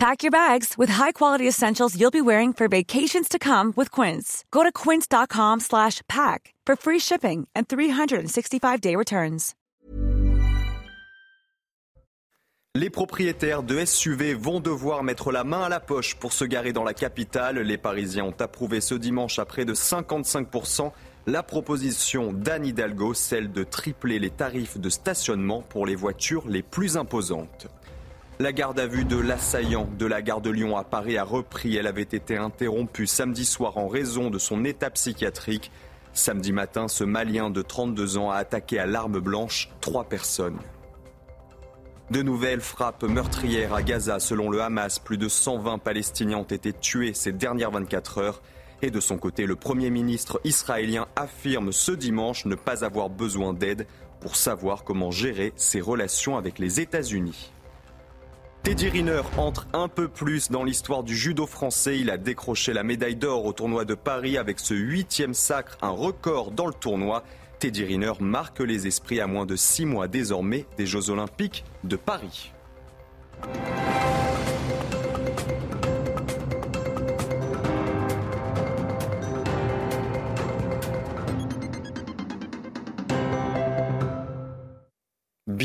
Pack your bags with high-quality essentials you'll be wearing for vacations to come with Quince. Go to quince.com slash pack for free shipping and 365-day returns. Les propriétaires de SUV vont devoir mettre la main à la poche pour se garer dans la capitale. Les Parisiens ont approuvé ce dimanche à près de 55% la proposition d'Anne Hidalgo, celle de tripler les tarifs de stationnement pour les voitures les plus imposantes. La garde à vue de l'assaillant de la gare de Lyon à Paris a repris. Elle avait été interrompue samedi soir en raison de son état psychiatrique. Samedi matin, ce Malien de 32 ans a attaqué à l'arme blanche trois personnes. De nouvelles frappes meurtrières à Gaza. Selon le Hamas, plus de 120 Palestiniens ont été tués ces dernières 24 heures. Et de son côté, le Premier ministre israélien affirme ce dimanche ne pas avoir besoin d'aide pour savoir comment gérer ses relations avec les États-Unis. Teddy Riner entre un peu plus dans l'histoire du judo français. Il a décroché la médaille d'or au tournoi de Paris avec ce huitième sacre, un record dans le tournoi. Teddy Riner marque les esprits à moins de six mois désormais des Jeux Olympiques de Paris.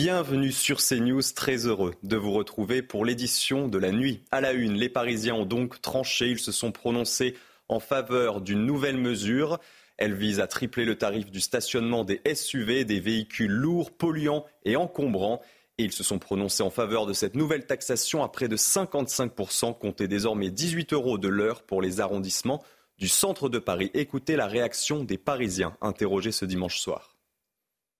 Bienvenue sur CNews, très heureux de vous retrouver pour l'édition de la nuit. À la une, les Parisiens ont donc tranché, ils se sont prononcés en faveur d'une nouvelle mesure. Elle vise à tripler le tarif du stationnement des SUV, des véhicules lourds, polluants et encombrants. Et ils se sont prononcés en faveur de cette nouvelle taxation à près de 55%, comptez désormais 18 euros de l'heure pour les arrondissements du centre de Paris. Écoutez la réaction des Parisiens interrogés ce dimanche soir.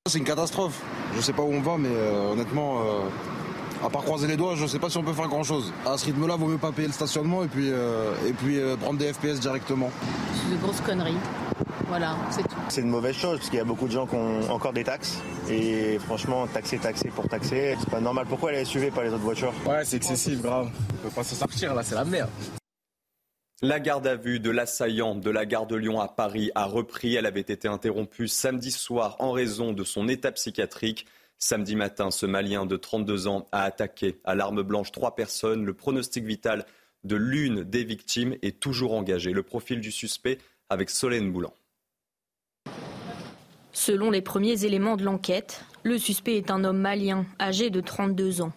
C'est une catastrophe. Je sais pas où on va, mais euh, honnêtement, euh, à part croiser les doigts, je sais pas si on peut faire grand chose. À ce rythme-là, vaut mieux pas payer le stationnement et puis, euh, et puis prendre des FPS directement. C'est de grosses conneries. Voilà, c'est tout. C'est une mauvaise chose parce qu'il y a beaucoup de gens qui ont encore des taxes. Et franchement, taxer, taxer pour taxer, c'est pas normal. Pourquoi les SUV, pas les autres voitures? Ouais, c'est excessif, grave. On peut pas s'en sortir là, c'est la merde. La garde à vue de l'assaillant de la gare de Lyon à Paris a repris. Elle avait été interrompue samedi soir en raison de son état psychiatrique. Samedi matin, ce Malien de 32 ans a attaqué à l'arme blanche trois personnes. Le pronostic vital de l'une des victimes est toujours engagé. Le profil du suspect avec Solène Boulan. Selon les premiers éléments de l'enquête, le suspect est un homme malien âgé de 32 ans.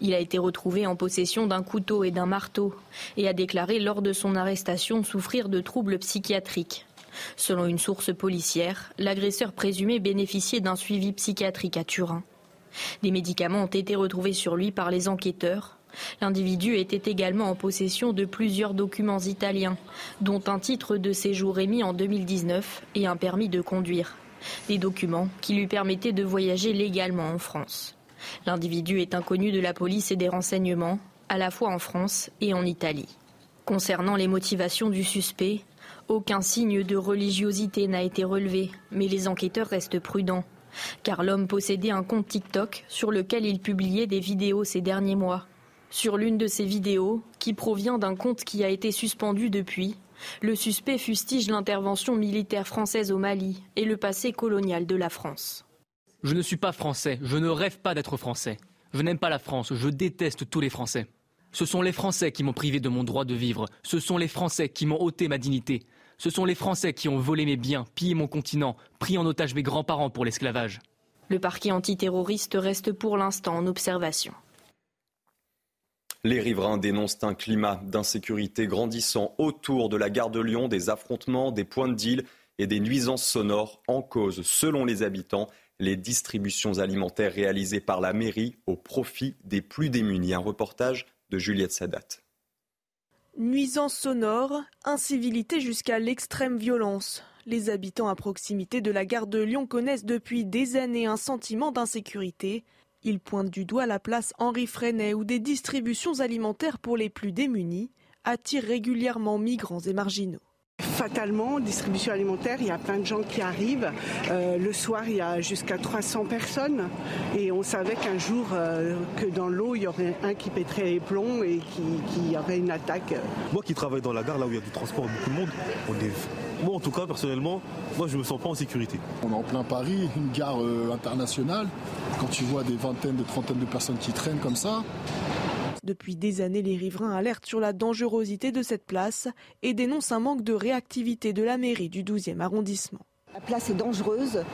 Il a été retrouvé en possession d'un couteau et d'un marteau et a déclaré lors de son arrestation souffrir de troubles psychiatriques. Selon une source policière, l'agresseur présumé bénéficiait d'un suivi psychiatrique à Turin. Des médicaments ont été retrouvés sur lui par les enquêteurs. L'individu était également en possession de plusieurs documents italiens, dont un titre de séjour émis en 2019 et un permis de conduire. Des documents qui lui permettaient de voyager légalement en France. L'individu est inconnu de la police et des renseignements, à la fois en France et en Italie. Concernant les motivations du suspect, aucun signe de religiosité n'a été relevé, mais les enquêteurs restent prudents, car l'homme possédait un compte TikTok sur lequel il publiait des vidéos ces derniers mois. Sur l'une de ces vidéos, qui provient d'un compte qui a été suspendu depuis, le suspect fustige l'intervention militaire française au Mali et le passé colonial de la France. Je ne suis pas français, je ne rêve pas d'être français. Je n'aime pas la France, je déteste tous les Français. Ce sont les Français qui m'ont privé de mon droit de vivre, ce sont les Français qui m'ont ôté ma dignité, ce sont les Français qui ont volé mes biens, pillé mon continent, pris en otage mes grands-parents pour l'esclavage. Le parquet antiterroriste reste pour l'instant en observation. Les riverains dénoncent un climat d'insécurité grandissant autour de la gare de Lyon, des affrontements, des points de deal et des nuisances sonores en cause, selon les habitants, les distributions alimentaires réalisées par la mairie au profit des plus démunis. Un reportage de Juliette Sadat. Nuisances sonores, incivilité jusqu'à l'extrême violence. Les habitants à proximité de la gare de Lyon connaissent depuis des années un sentiment d'insécurité. Ils pointent du doigt la place Henri Freinet où des distributions alimentaires pour les plus démunis attirent régulièrement migrants et marginaux. Fatalement, distribution alimentaire, il y a plein de gens qui arrivent. Euh, le soir, il y a jusqu'à 300 personnes. Et on savait qu'un jour, euh, que dans l'eau, il y aurait un qui pèterait les plombs et qui, y aurait une attaque. Moi qui travaille dans la gare, là où il y a du transport, beaucoup de monde, on est... moi en tout cas, personnellement, moi je me sens pas en sécurité. On est en plein Paris, une gare euh, internationale. Quand tu vois des vingtaines, des trentaines de personnes qui traînent comme ça, depuis des années, les riverains alertent sur la dangerosité de cette place et dénoncent un manque de réactivité de la mairie du 12e arrondissement. La place est dangereuse.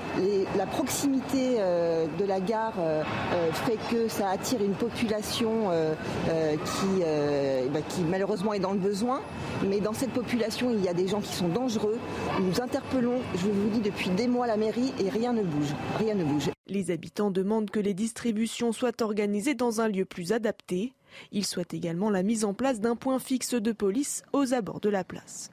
la proximité euh, de la gare euh, euh, fait que ça attire une population qui, bah, qui, malheureusement est dans le besoin. Mais dans cette population, il y a des gens qui sont dangereux. Nous interpellons, je vous dis, depuis des mois la mairie et rien ne bouge. Rien ne bouge. Les habitants demandent que les distributions soient organisées dans un lieu plus adapté. Ils souhaitent également la mise en place d'un point fixe de police aux abords de la place.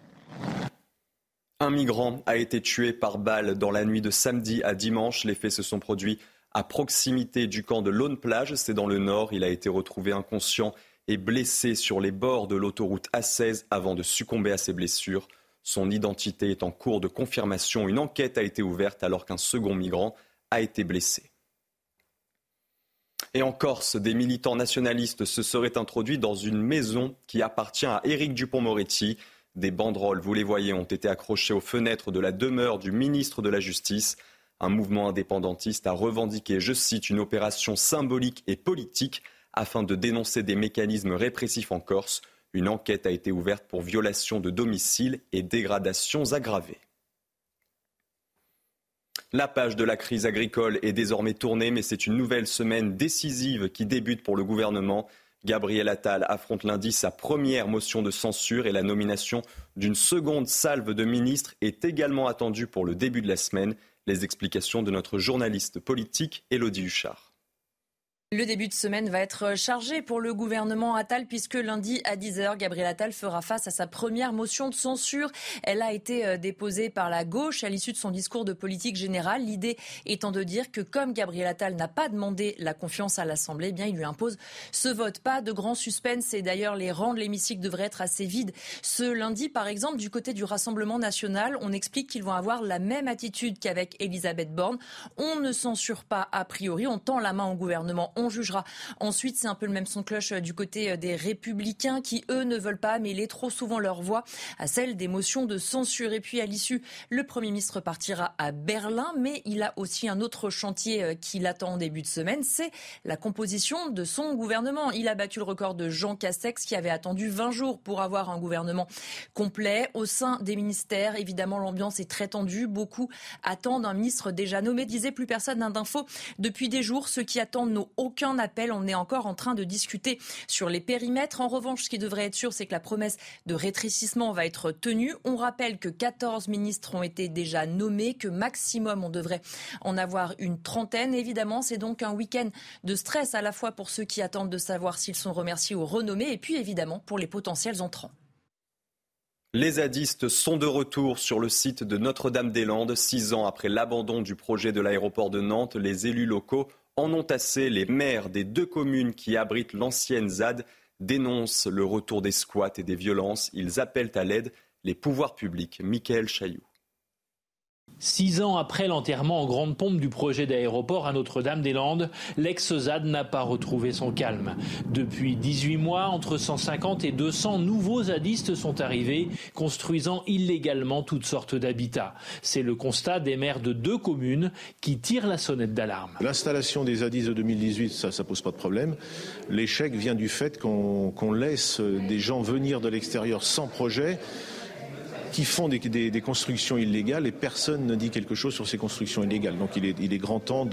Un migrant a été tué par balle dans la nuit de samedi à dimanche. Les faits se sont produits à proximité du camp de Laune-Plage, c'est dans le nord. Il a été retrouvé inconscient et blessé sur les bords de l'autoroute A16 avant de succomber à ses blessures. Son identité est en cours de confirmation. Une enquête a été ouverte alors qu'un second migrant a été blessé. Et en Corse, des militants nationalistes se seraient introduits dans une maison qui appartient à Éric Dupont-Moretti. Des banderoles, vous les voyez, ont été accrochées aux fenêtres de la demeure du ministre de la Justice. Un mouvement indépendantiste a revendiqué, je cite, une opération symbolique et politique afin de dénoncer des mécanismes répressifs en Corse. Une enquête a été ouverte pour violation de domicile et dégradations aggravées. La page de la crise agricole est désormais tournée, mais c'est une nouvelle semaine décisive qui débute pour le gouvernement. Gabriel Attal affronte lundi sa première motion de censure et la nomination d'une seconde salve de ministres est également attendue pour le début de la semaine. Les explications de notre journaliste politique Élodie Huchard. Le début de semaine va être chargé pour le gouvernement Attal puisque lundi à 10h, Gabriel Attal fera face à sa première motion de censure. Elle a été euh, déposée par la gauche à l'issue de son discours de politique générale. L'idée étant de dire que comme Gabriel Attal n'a pas demandé la confiance à l'Assemblée, eh bien il lui impose ce vote. Pas de grand suspense et d'ailleurs les rangs de l'hémicycle devraient être assez vides. Ce lundi, par exemple, du côté du Rassemblement national, on explique qu'ils vont avoir la même attitude qu'avec Elisabeth Borne. On ne censure pas a priori, on tend la main au gouvernement on jugera. Ensuite, c'est un peu le même son cloche euh, du côté euh, des républicains qui, eux, ne veulent pas mêler trop souvent leur voix à celle des motions de censure. Et puis, à l'issue, le Premier ministre partira à Berlin, mais il a aussi un autre chantier euh, qui l'attend en début de semaine, c'est la composition de son gouvernement. Il a battu le record de Jean Castex qui avait attendu 20 jours pour avoir un gouvernement complet. Au sein des ministères, évidemment, l'ambiance est très tendue. Beaucoup attendent un ministre déjà nommé, disait plus personne d'info depuis des jours. Ceux qui attendent n'ont aucun appel. On est encore en train de discuter sur les périmètres. En revanche, ce qui devrait être sûr, c'est que la promesse de rétrécissement va être tenue. On rappelle que 14 ministres ont été déjà nommés, que maximum on devrait en avoir une trentaine. Évidemment, c'est donc un week-end de stress à la fois pour ceux qui attendent de savoir s'ils sont remerciés ou renommés, et puis évidemment pour les potentiels entrants. Les zadistes sont de retour sur le site de Notre-Dame-des-Landes. Six ans après l'abandon du projet de l'aéroport de Nantes, les élus locaux en ont assez. Les maires des deux communes qui abritent l'ancienne ZAD dénoncent le retour des squats et des violences. Ils appellent à l'aide les pouvoirs publics. Michael Chailloux. Six ans après l'enterrement en grande pompe du projet d'aéroport à Notre-Dame-des-Landes, l'ex-ZAD n'a pas retrouvé son calme. Depuis 18 mois, entre 150 et 200 nouveaux zadistes sont arrivés, construisant illégalement toutes sortes d'habitats. C'est le constat des maires de deux communes qui tirent la sonnette d'alarme. L'installation des zadistes de 2018, ça, ça pose pas de problème. L'échec vient du fait qu'on laisse des gens venir de l'extérieur sans projet qui font des, des, constructions illégales et personne ne dit quelque chose sur ces constructions illégales. Donc il est, il est grand temps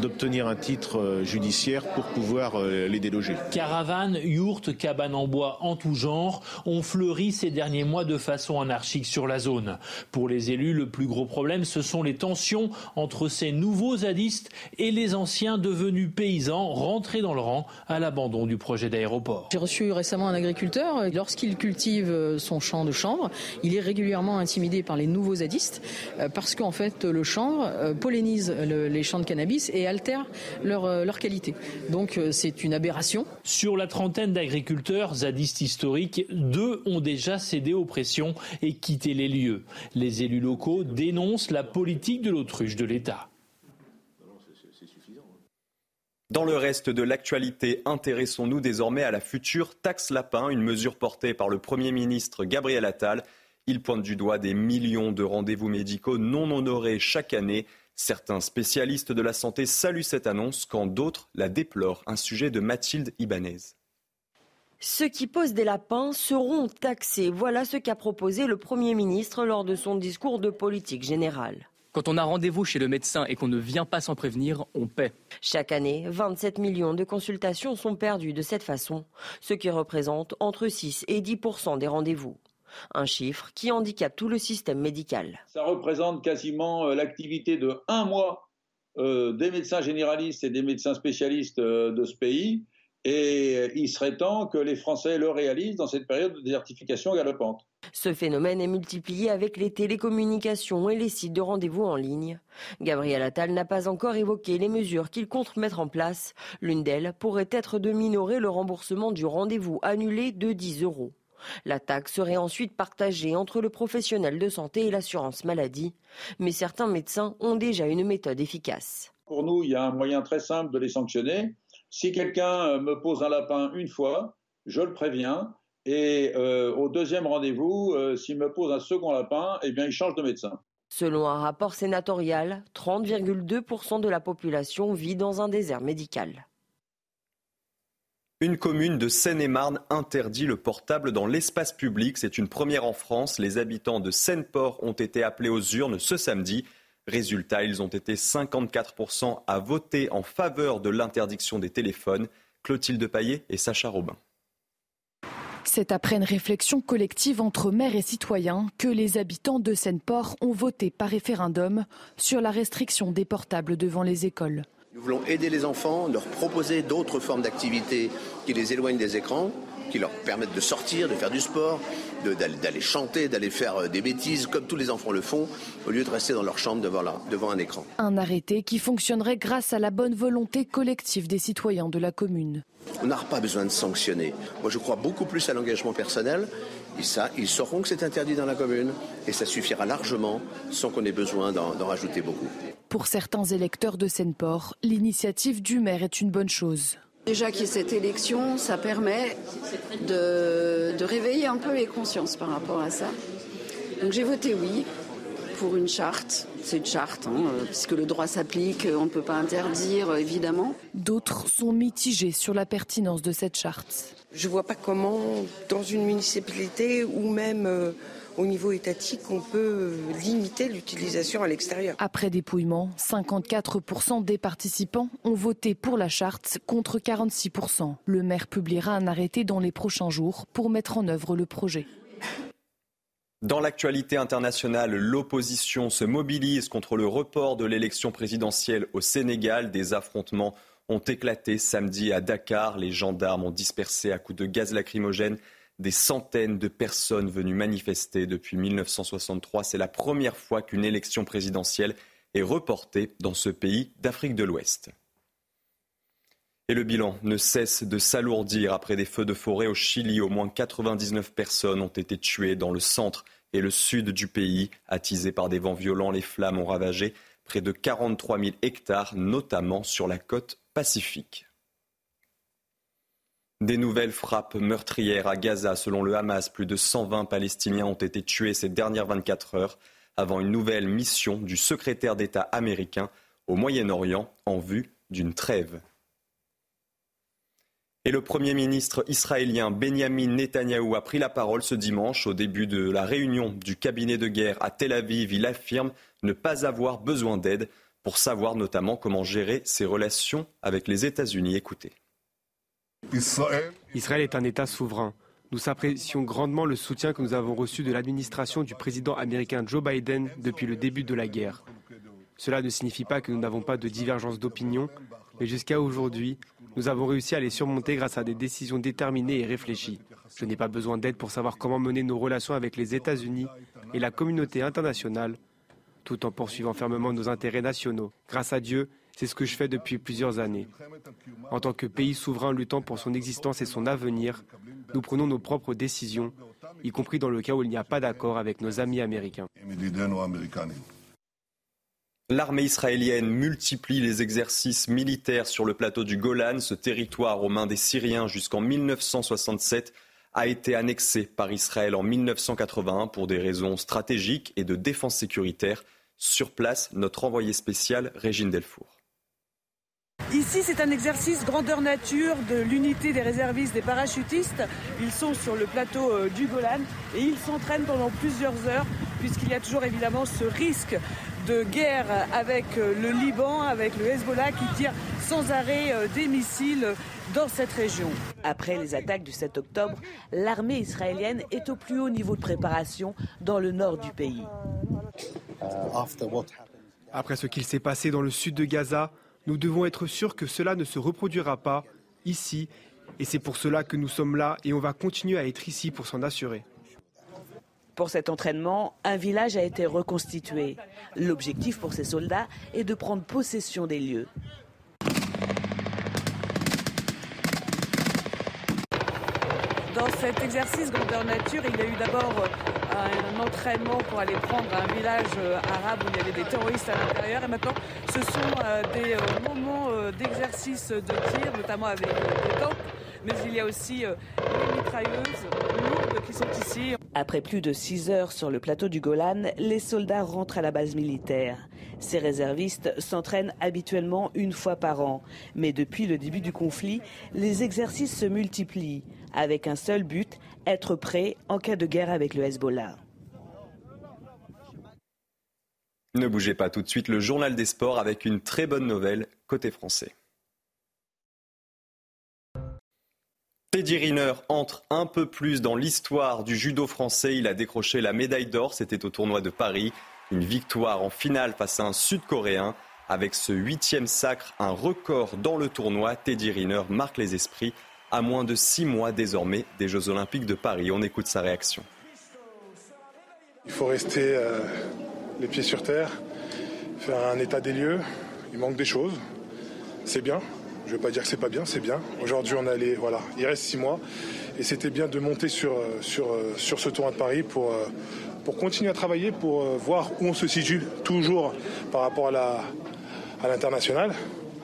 d'obtenir un titre euh, judiciaire pour pouvoir euh, les déloger. Caravanes, yourtes, cabanes en bois en tout genre ont fleuri ces derniers mois de façon anarchique sur la zone. Pour les élus, le plus gros problème, ce sont les tensions entre ces nouveaux zadistes et les anciens devenus paysans rentrés dans le rang à l'abandon du projet d'aéroport. J'ai reçu récemment un agriculteur. Lorsqu'il cultive son champ de chambre, il est régulièrement intimidé par les nouveaux zadistes parce qu'en fait le chanvre pollinise les champs de cannabis et altère leur, leur qualité. Donc c'est une aberration. Sur la trentaine d'agriculteurs zadistes historiques, deux ont déjà cédé aux pressions et quitté les lieux. Les élus locaux dénoncent la politique de l'autruche de l'État. Dans le reste de l'actualité, intéressons-nous désormais à la future taxe lapin, une mesure portée par le Premier ministre Gabriel Attal. Il pointe du doigt des millions de rendez-vous médicaux non honorés chaque année. Certains spécialistes de la santé saluent cette annonce quand d'autres la déplorent. Un sujet de Mathilde Ibanez. Ceux qui posent des lapins seront taxés. Voilà ce qu'a proposé le Premier ministre lors de son discours de politique générale. Quand on a rendez-vous chez le médecin et qu'on ne vient pas sans prévenir, on paie. Chaque année, 27 millions de consultations sont perdues de cette façon, ce qui représente entre 6 et 10 des rendez-vous. Un chiffre qui handicape tout le système médical. Ça représente quasiment euh, l'activité de un mois euh, des médecins généralistes et des médecins spécialistes euh, de ce pays. Et il serait temps que les Français le réalisent dans cette période de désertification galopante. Ce phénomène est multiplié avec les télécommunications et les sites de rendez-vous en ligne. Gabriel Attal n'a pas encore évoqué les mesures qu'il compte mettre en place. L'une d'elles pourrait être de minorer le remboursement du rendez-vous annulé de 10 euros. La taxe serait ensuite partagée entre le professionnel de santé et l'assurance maladie. Mais certains médecins ont déjà une méthode efficace. Pour nous, il y a un moyen très simple de les sanctionner. Si quelqu'un me pose un lapin une fois, je le préviens, et euh, au deuxième rendez-vous, euh, s'il me pose un second lapin, eh bien, il change de médecin. Selon un rapport sénatorial, 30,2% de la population vit dans un désert médical. Une commune de Seine-et-Marne interdit le portable dans l'espace public. C'est une première en France. Les habitants de Seine-Port ont été appelés aux urnes ce samedi. Résultat, ils ont été 54% à voter en faveur de l'interdiction des téléphones. Clotilde Paillet et Sacha Robin. C'est après une réflexion collective entre maires et citoyens que les habitants de Seine-Port ont voté par référendum sur la restriction des portables devant les écoles. Nous voulons aider les enfants, leur proposer d'autres formes d'activités qui les éloignent des écrans, qui leur permettent de sortir, de faire du sport, d'aller chanter, d'aller faire euh, des bêtises comme tous les enfants le font, au lieu de rester dans leur chambre devant, devant un écran. Un arrêté qui fonctionnerait grâce à la bonne volonté collective des citoyens de la commune. On n'a pas besoin de sanctionner. Moi, je crois beaucoup plus à l'engagement personnel. Et ça, ils sauront que c'est interdit dans la commune et ça suffira largement sans qu'on ait besoin d'en rajouter beaucoup. Pour certains électeurs de Seine-Port, l'initiative du maire est une bonne chose. Déjà qu'il y ait cette élection, ça permet de, de, réveiller un peu les consciences par rapport à ça. Donc j'ai voté oui pour une charte. C'est une charte, hein, puisque le droit s'applique, on ne peut pas interdire, évidemment. D'autres sont mitigés sur la pertinence de cette charte. Je ne vois pas comment, dans une municipalité ou même euh, au niveau étatique, on peut limiter l'utilisation à l'extérieur. Après dépouillement, 54% des participants ont voté pour la charte contre 46%. Le maire publiera un arrêté dans les prochains jours pour mettre en œuvre le projet. Dans l'actualité internationale, l'opposition se mobilise contre le report de l'élection présidentielle au Sénégal. Des affrontements ont éclaté samedi à Dakar. Les gendarmes ont dispersé à coups de gaz lacrymogène des centaines de personnes venues manifester depuis 1963. C'est la première fois qu'une élection présidentielle est reportée dans ce pays d'Afrique de l'Ouest. Et le bilan ne cesse de s'alourdir après des feux de forêt au Chili. Au moins 99 personnes ont été tuées dans le centre et le sud du pays. Attisées par des vents violents, les flammes ont ravagé près de 43 000 hectares, notamment sur la côte pacifique. Des nouvelles frappes meurtrières à Gaza. Selon le Hamas, plus de 120 Palestiniens ont été tués ces dernières 24 heures avant une nouvelle mission du secrétaire d'État américain au Moyen-Orient en vue d'une trêve. Et le Premier ministre israélien Benjamin Netanyahou a pris la parole ce dimanche au début de la réunion du cabinet de guerre à Tel Aviv. Il affirme ne pas avoir besoin d'aide pour savoir notamment comment gérer ses relations avec les États-Unis. Écoutez. Israël est un État souverain. Nous apprécions grandement le soutien que nous avons reçu de l'administration du président américain Joe Biden depuis le début de la guerre. Cela ne signifie pas que nous n'avons pas de divergence d'opinion, Mais jusqu'à aujourd'hui, nous avons réussi à les surmonter grâce à des décisions déterminées et réfléchies. Je n'ai pas besoin d'aide pour savoir comment mener nos relations avec les États-Unis et la communauté internationale, tout en poursuivant fermement nos intérêts nationaux. Grâce à Dieu, c'est ce que je fais depuis plusieurs années. En tant que pays souverain luttant pour son existence et son avenir, nous prenons nos propres décisions, y compris dans le cas où il n'y a pas d'accord avec nos amis américains. L'armée israélienne multiplie les exercices militaires sur le plateau du Golan. Ce territoire aux mains des Syriens jusqu'en 1967 a été annexé par Israël en 1981 pour des raisons stratégiques et de défense sécuritaire. Sur place, notre envoyé spécial, Régine Delfour. Ici, c'est un exercice grandeur nature de l'unité des réservistes des parachutistes. Ils sont sur le plateau euh, du Golan et ils s'entraînent pendant plusieurs heures puisqu'il y a toujours évidemment ce risque de guerre avec euh, le Liban, avec le Hezbollah qui tire sans arrêt euh, des missiles dans cette région. Après les attaques du 7 octobre, l'armée israélienne est au plus haut niveau de préparation dans le nord du pays. Après ce qu'il s'est passé dans le sud de Gaza, nous devons être sûrs que cela ne se reproduira pas ici, et c'est pour cela que nous sommes là et on va continuer à être ici pour s'en assurer. Pour cet entraînement, un village a été reconstitué. L'objectif pour ces soldats est de prendre possession des lieux. Dans cet exercice grandeur nature, il y a eu d'abord euh, un entraînement pour aller prendre un village euh, arabe où il y avait des terroristes à l'intérieur. Et maintenant, ce sont euh, des moments d'exercice de tir, notamment avec des tanks. Mais il y a aussi les mitrailleuses lourdes qui sont ici. Après plus de 6 heures sur le plateau du Golan, les soldats rentrent à la base militaire. Ces réservistes s'entraînent habituellement une fois par an. Mais depuis le début du conflit, les exercices se multiplient avec un seul but, être prêt en cas de guerre avec le Hezbollah. Ne bougez pas tout de suite, le journal des sports avec une très bonne nouvelle côté français. Teddy Riner entre un peu plus dans l'histoire du judo français. Il a décroché la médaille d'or, c'était au tournoi de Paris. Une victoire en finale face à un Sud-Coréen. Avec ce huitième sacre, un record dans le tournoi, Teddy Riner marque les esprits à moins de six mois désormais des Jeux Olympiques de Paris. On écoute sa réaction. Il faut rester euh, les pieds sur terre, faire un état des lieux. Il manque des choses. C'est bien. Je ne veux pas dire que c'est pas bien, c'est bien. Aujourd'hui, on allait, voilà, il reste six mois, et c'était bien de monter sur, euh, sur, euh, sur ce tournoi de Paris pour, pour continuer à travailler, pour voir où on se situe toujours par rapport à à l'international.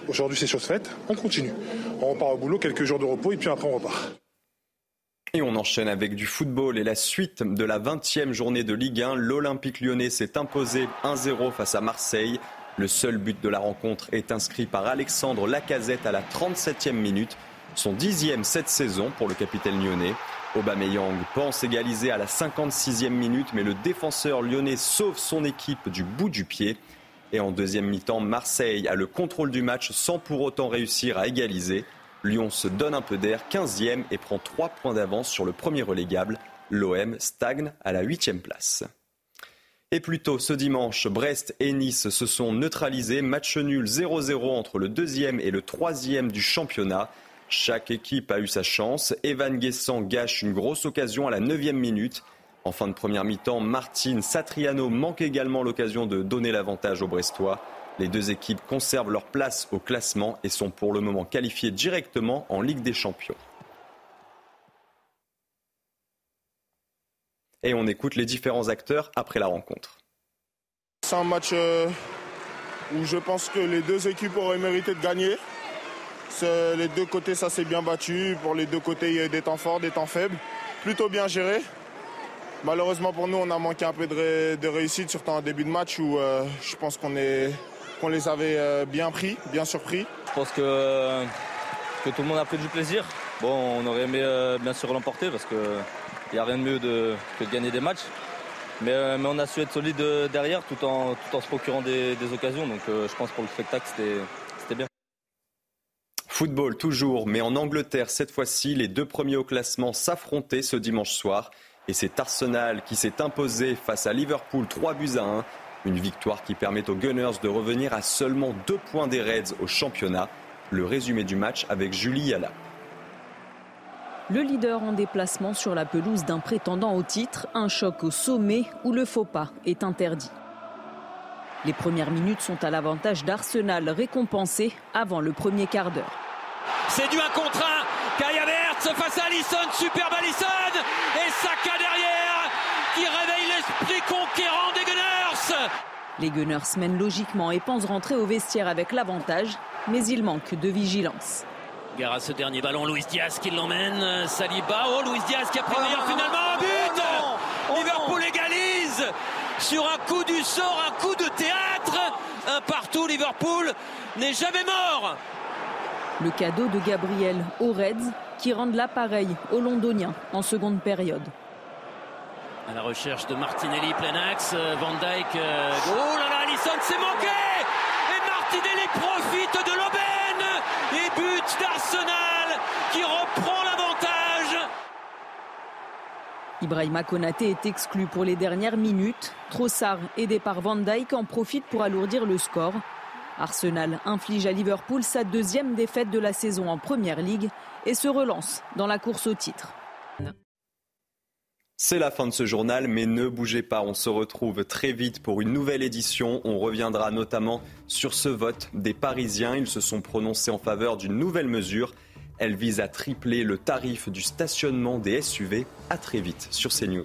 Aujourd'hui, c'est chose faite. On continue. On repart au boulot, quelques jours de repos et puis après, on repart. Et on enchaîne avec du football et la suite de la 20e journée de Ligue 1. L'Olympique lyonnais s'est imposé 1-0 face à Marseille. Le seul but de la rencontre est inscrit par Alexandre Lacazette à la 37e minute. Son dixième cette saison pour le capitaine lyonnais. Aubameyang pense égaliser à la 56e minute, mais le défenseur lyonnais sauve son équipe du bout du pied. Et en deuxième mi-temps, Marseille a le contrôle du match sans pour autant réussir à égaliser. Lyon se donne un peu d'air, 15e, et prend 3 points d'avance sur le premier relégable. L'OM stagne à la 8e place. Et plus tôt ce dimanche, Brest et Nice se sont neutralisés. Match nul 0-0 entre le deuxième et le troisième du championnat. Chaque équipe a eu sa chance. Evan Guessant gâche une grosse occasion à la 9e minute. En fin de première mi-temps, Martine Satriano manque également l'occasion de donner l'avantage aux Brestois. Les deux équipes conservent leur place au classement et sont pour le moment qualifiées directement en Ligue des Champions. Et on écoute les différents acteurs après la rencontre. C'est un match euh, où je pense que les deux équipes auraient mérité de gagner. Les deux côtés, ça s'est bien battu. Pour les deux côtés, il y a eu des temps forts, des temps faibles. Plutôt bien géré. Malheureusement pour nous, on a manqué un peu de, réussite, surtout en début de match où euh, je pense qu'on les avait euh, bien pris, bien surpris. Je pense que, que tout le monde a pris du plaisir. Bon, on aurait aimé euh, bien sûr l'emporter parce qu'il n'y a rien de mieux que de gagner des matchs. Mais, on a su être solide derrière tout en, tout en se procurant des, occasions. Donc je pense pour le spectacle, c'était bien. Football toujours, mais en Angleterre cette fois-ci, les deux premiers au classement s'affrontaient ce dimanche soir. Et c'est Arsenal qui s'est imposé face à Liverpool 3 buts à 1. Une victoire qui permet aux Gunners de revenir à seulement deux points des Reds au championnat. Le résumé du match avec Julie Yala. Le leader en déplacement sur la pelouse d'un prétendant au titre, un choc au sommet où le faux pas est interdit. Les premières minutes sont à l'avantage d'Arsenal récompensé avant le premier quart d'heure. C'est du 1 contre 1. Kaya face à Allison, superbe Allison et Saka derrière qui réveille l'esprit conquérant des Gunners. Les Gunners mènent logiquement et pensent rentrer au vestiaire avec l'avantage, mais il manque de vigilance. Gare à ce dernier ballon, Luis Diaz qui l'emmène, Saliba, oh Luis Diaz qui a pris meilleur finalement un but oh Liverpool égalise sur un coup du sort, un coup de théâtre, un partout Liverpool n'est jamais mort. Le cadeau de Gabriel aux Reds qui rendent l'appareil aux Londoniens en seconde période. À la recherche de Martinelli, plein axe, euh, Van Dijk. Euh, oh là là, Alisson s'est manqué Et Martinelli profite de l'aubaine et but d'Arsenal qui reprend l'avantage. Ibrahima Konaté est exclu pour les dernières minutes. Trossard, aidé par Van Dijk, en profite pour alourdir le score. Arsenal inflige à Liverpool sa deuxième défaite de la saison en Première Ligue et se relance dans la course au titre. C'est la fin de ce journal, mais ne bougez pas, on se retrouve très vite pour une nouvelle édition. On reviendra notamment sur ce vote des Parisiens. Ils se sont prononcés en faveur d'une nouvelle mesure. Elle vise à tripler le tarif du stationnement des SUV. À très vite sur CNews.